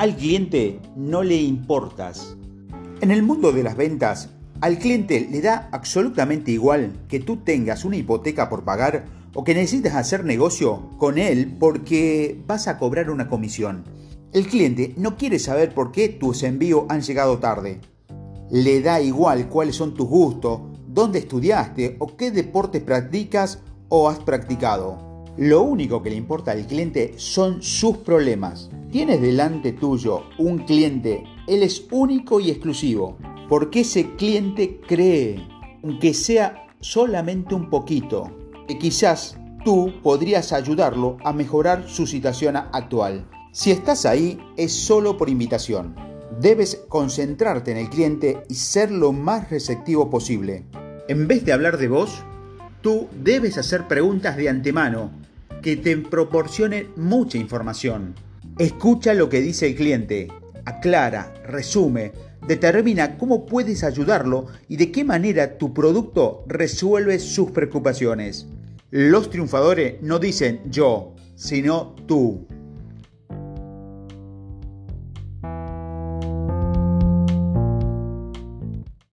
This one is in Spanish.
Al cliente no le importas. En el mundo de las ventas, al cliente le da absolutamente igual que tú tengas una hipoteca por pagar o que necesites hacer negocio con él porque vas a cobrar una comisión. El cliente no quiere saber por qué tus envíos han llegado tarde. Le da igual cuáles son tus gustos, dónde estudiaste o qué deporte practicas o has practicado. Lo único que le importa al cliente son sus problemas. Tienes delante tuyo un cliente, él es único y exclusivo, porque ese cliente cree, aunque sea solamente un poquito, que quizás tú podrías ayudarlo a mejorar su situación actual. Si estás ahí es solo por invitación. Debes concentrarte en el cliente y ser lo más receptivo posible. En vez de hablar de vos, tú debes hacer preguntas de antemano que te proporcionen mucha información. Escucha lo que dice el cliente, aclara, resume, determina cómo puedes ayudarlo y de qué manera tu producto resuelve sus preocupaciones. Los triunfadores no dicen yo, sino tú.